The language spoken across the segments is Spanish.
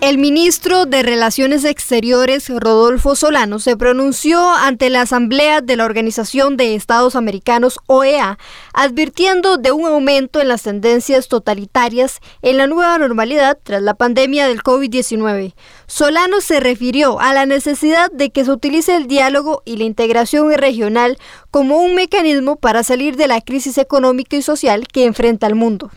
El ministro de Relaciones Exteriores, Rodolfo Solano, se pronunció ante la Asamblea de la Organización de Estados Americanos, OEA, advirtiendo de un aumento en las tendencias totalitarias en la nueva normalidad tras la pandemia del COVID-19. Solano se refirió a la necesidad de que se utilice el diálogo y la integración regional como un mecanismo para salir de la crisis económica y social que enfrenta el mundo.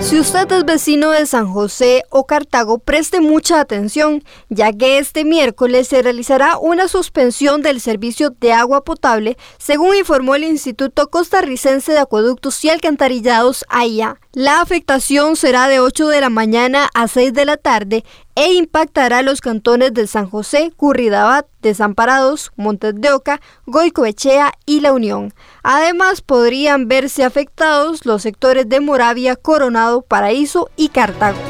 Si usted es vecino de San José o Cartago, preste mucha atención, ya que este miércoles se realizará una suspensión del servicio de agua potable, según informó el Instituto Costarricense de Acueductos y Alcantarillados AIA. La afectación será de 8 de la mañana a 6 de la tarde e impactará los cantones de San José, Curridabat, Desamparados, Montes de Oca, Goicoechea y La Unión. Además, podrían verse afectados los sectores de Moravia, Coronado, Paraíso y Cartago.